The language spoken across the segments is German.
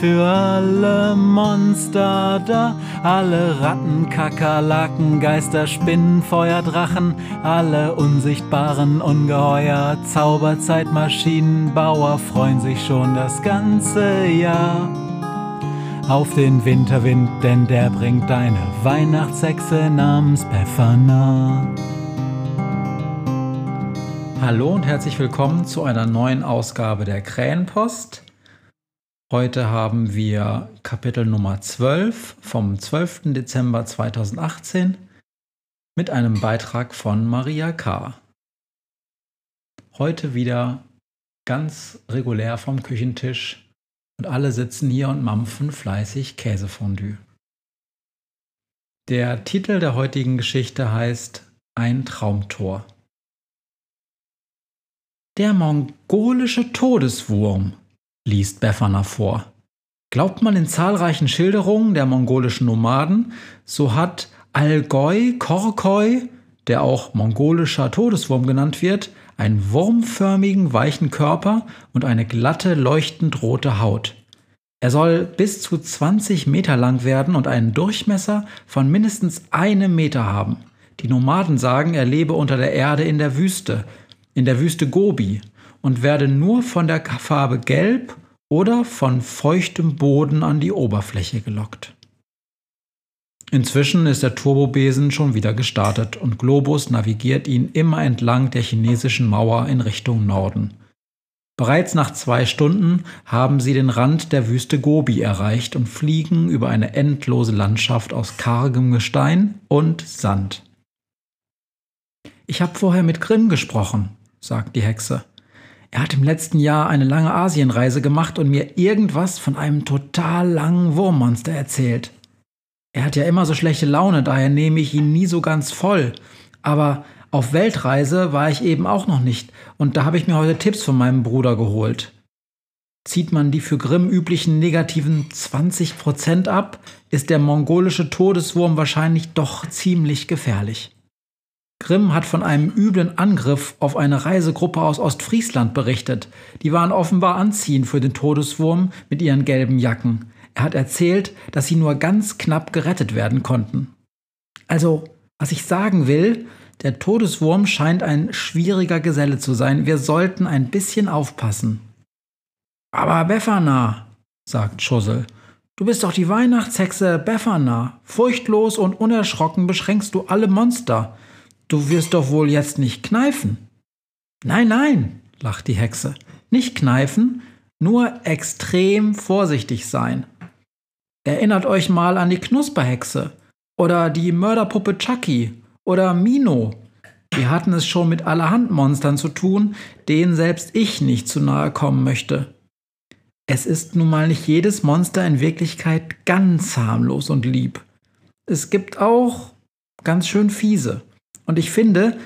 für alle Monster da, alle Ratten, Kakerlaken, Geister, Spinnen, Feuer, Drachen, alle unsichtbaren Ungeheuer, Zauberzeitmaschinenbauer freuen sich schon das ganze Jahr auf den Winterwind, denn der bringt deine Weihnachtshexe namens Befana. Hallo und herzlich willkommen zu einer neuen Ausgabe der Krähenpost. Heute haben wir Kapitel Nummer 12 vom 12. Dezember 2018 mit einem Beitrag von Maria K. Heute wieder ganz regulär vom Küchentisch und alle sitzen hier und mampfen fleißig Käsefondue. Der Titel der heutigen Geschichte heißt Ein Traumtor. Der mongolische Todeswurm liest Befana vor. Glaubt man in zahlreichen Schilderungen der mongolischen Nomaden, so hat Algoi Korkoi, der auch mongolischer Todeswurm genannt wird, einen wurmförmigen, weichen Körper und eine glatte, leuchtend rote Haut. Er soll bis zu 20 Meter lang werden und einen Durchmesser von mindestens einem Meter haben. Die Nomaden sagen, er lebe unter der Erde in der Wüste, in der Wüste Gobi und werde nur von der Farbe Gelb oder von feuchtem Boden an die Oberfläche gelockt. Inzwischen ist der Turbobesen schon wieder gestartet und Globus navigiert ihn immer entlang der chinesischen Mauer in Richtung Norden. Bereits nach zwei Stunden haben sie den Rand der Wüste Gobi erreicht und fliegen über eine endlose Landschaft aus kargem Gestein und Sand. Ich habe vorher mit Grimm gesprochen, sagt die Hexe. Er hat im letzten Jahr eine lange Asienreise gemacht und mir irgendwas von einem total langen Wurmmonster erzählt. Er hat ja immer so schlechte Laune, daher nehme ich ihn nie so ganz voll. Aber auf Weltreise war ich eben auch noch nicht und da habe ich mir heute Tipps von meinem Bruder geholt. Zieht man die für Grimm üblichen negativen 20% ab, ist der mongolische Todeswurm wahrscheinlich doch ziemlich gefährlich. Grimm hat von einem üblen Angriff auf eine Reisegruppe aus Ostfriesland berichtet. Die waren offenbar anziehend für den Todeswurm mit ihren gelben Jacken. Er hat erzählt, dass sie nur ganz knapp gerettet werden konnten. Also, was ich sagen will, der Todeswurm scheint ein schwieriger Geselle zu sein. Wir sollten ein bisschen aufpassen. Aber Befana, sagt Schussel, du bist doch die Weihnachtshexe Befana. Furchtlos und unerschrocken beschränkst du alle Monster. Du wirst doch wohl jetzt nicht kneifen. Nein, nein, lacht die Hexe. Nicht kneifen, nur extrem vorsichtig sein. Erinnert euch mal an die Knusperhexe oder die Mörderpuppe Chucky oder Mino. Wir hatten es schon mit allerhand Monstern zu tun, denen selbst ich nicht zu nahe kommen möchte. Es ist nun mal nicht jedes Monster in Wirklichkeit ganz harmlos und lieb. Es gibt auch ganz schön fiese. Und ich finde,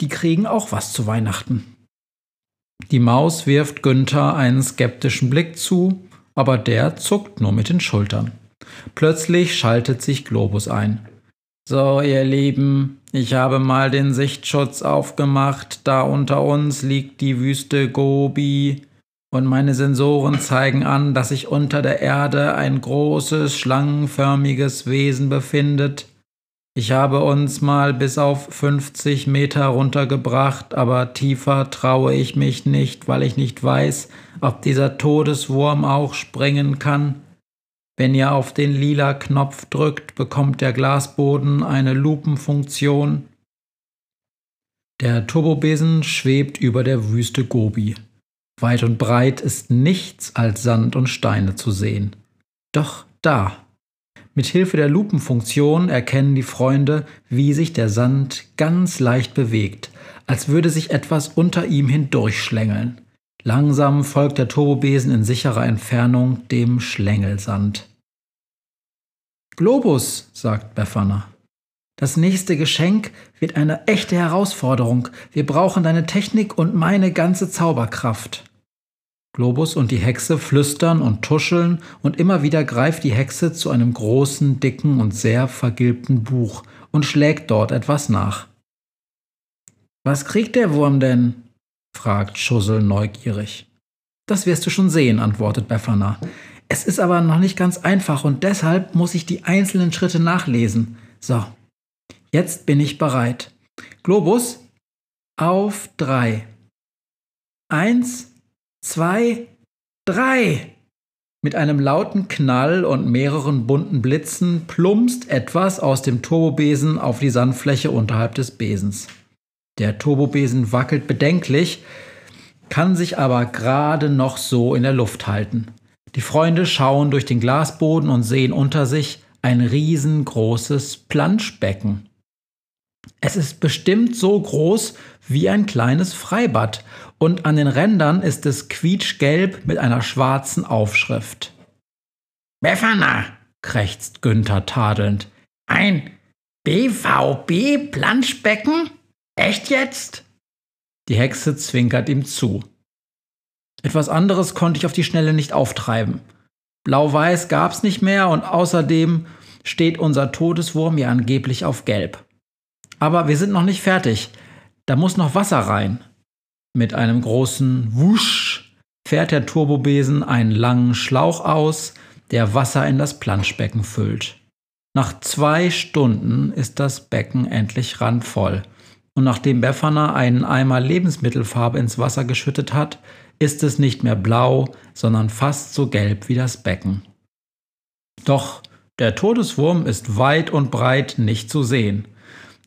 die kriegen auch was zu Weihnachten. Die Maus wirft Günther einen skeptischen Blick zu, aber der zuckt nur mit den Schultern. Plötzlich schaltet sich Globus ein. So, ihr Lieben, ich habe mal den Sichtschutz aufgemacht. Da unter uns liegt die Wüste Gobi. Und meine Sensoren zeigen an, dass sich unter der Erde ein großes, schlangenförmiges Wesen befindet. Ich habe uns mal bis auf 50 Meter runtergebracht, aber tiefer traue ich mich nicht, weil ich nicht weiß, ob dieser Todeswurm auch springen kann. Wenn ihr auf den lila Knopf drückt, bekommt der Glasboden eine Lupenfunktion. Der Turbobesen schwebt über der Wüste Gobi. Weit und breit ist nichts als Sand und Steine zu sehen. Doch da. Mit Hilfe der Lupenfunktion erkennen die Freunde, wie sich der Sand ganz leicht bewegt, als würde sich etwas unter ihm hindurchschlängeln. Langsam folgt der Turbobesen in sicherer Entfernung dem Schlängelsand. Globus, sagt Befana. Das nächste Geschenk wird eine echte Herausforderung. Wir brauchen deine Technik und meine ganze Zauberkraft. Globus und die Hexe flüstern und tuscheln und immer wieder greift die Hexe zu einem großen, dicken und sehr vergilbten Buch und schlägt dort etwas nach. Was kriegt der Wurm denn? fragt Schussel neugierig. Das wirst du schon sehen, antwortet Befana. Es ist aber noch nicht ganz einfach und deshalb muss ich die einzelnen Schritte nachlesen. So, jetzt bin ich bereit. Globus, auf drei. Eins, zwei, drei. Mit einem lauten Knall und mehreren bunten Blitzen plumpst etwas aus dem Turbobesen auf die Sandfläche unterhalb des Besens. Der Turbobesen wackelt bedenklich, kann sich aber gerade noch so in der Luft halten. Die Freunde schauen durch den Glasboden und sehen unter sich ein riesengroßes Planschbecken. Es ist bestimmt so groß wie ein kleines Freibad und an den Rändern ist es quietschgelb mit einer schwarzen Aufschrift. Befana, krächzt Günther tadelnd. Ein BVB-Planschbecken? Echt jetzt? Die Hexe zwinkert ihm zu. Etwas anderes konnte ich auf die Schnelle nicht auftreiben. Blau-Weiß gab's nicht mehr und außerdem steht unser Todeswurm ja angeblich auf Gelb. Aber wir sind noch nicht fertig. Da muss noch Wasser rein. Mit einem großen Wusch fährt der Turbobesen einen langen Schlauch aus, der Wasser in das Planschbecken füllt. Nach zwei Stunden ist das Becken endlich randvoll. Und nachdem Befana einen Eimer Lebensmittelfarbe ins Wasser geschüttet hat, ist es nicht mehr blau, sondern fast so gelb wie das Becken. Doch der Todeswurm ist weit und breit nicht zu sehen.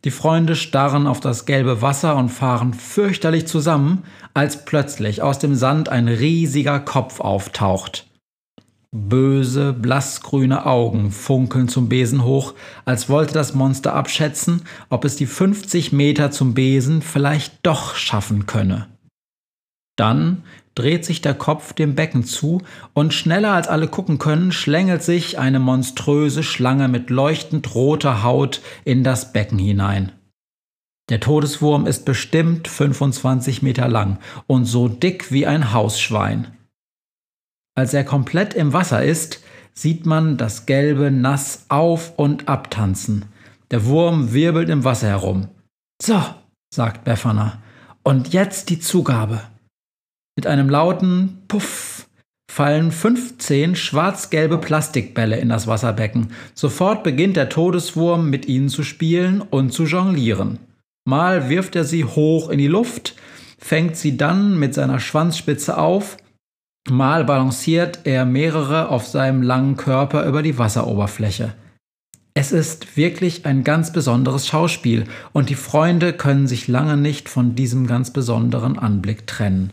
Die Freunde starren auf das gelbe Wasser und fahren fürchterlich zusammen, als plötzlich aus dem Sand ein riesiger Kopf auftaucht. Böse, blassgrüne Augen funkeln zum Besen hoch, als wollte das Monster abschätzen, ob es die 50 Meter zum Besen vielleicht doch schaffen könne. Dann dreht sich der Kopf dem Becken zu und schneller als alle gucken können, schlängelt sich eine monströse Schlange mit leuchtend roter Haut in das Becken hinein. Der Todeswurm ist bestimmt 25 Meter lang und so dick wie ein Hausschwein. Als er komplett im Wasser ist, sieht man das Gelbe nass auf und abtanzen. Der Wurm wirbelt im Wasser herum. So, sagt Befana, und jetzt die Zugabe. Mit einem lauten Puff fallen 15 schwarz-gelbe Plastikbälle in das Wasserbecken. Sofort beginnt der Todeswurm mit ihnen zu spielen und zu jonglieren. Mal wirft er sie hoch in die Luft, fängt sie dann mit seiner Schwanzspitze auf, mal balanciert er mehrere auf seinem langen Körper über die Wasseroberfläche. Es ist wirklich ein ganz besonderes Schauspiel und die Freunde können sich lange nicht von diesem ganz besonderen Anblick trennen.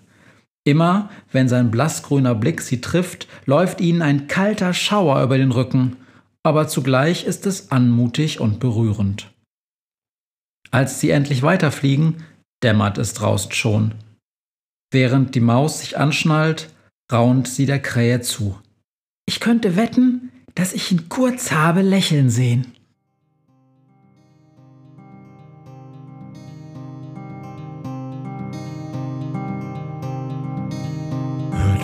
Immer, wenn sein blassgrüner Blick sie trifft, läuft ihnen ein kalter Schauer über den Rücken, aber zugleich ist es anmutig und berührend. Als sie endlich weiterfliegen, dämmert es draußen schon. Während die Maus sich anschnallt, raunt sie der Krähe zu. Ich könnte wetten, dass ich ihn kurz habe lächeln sehen.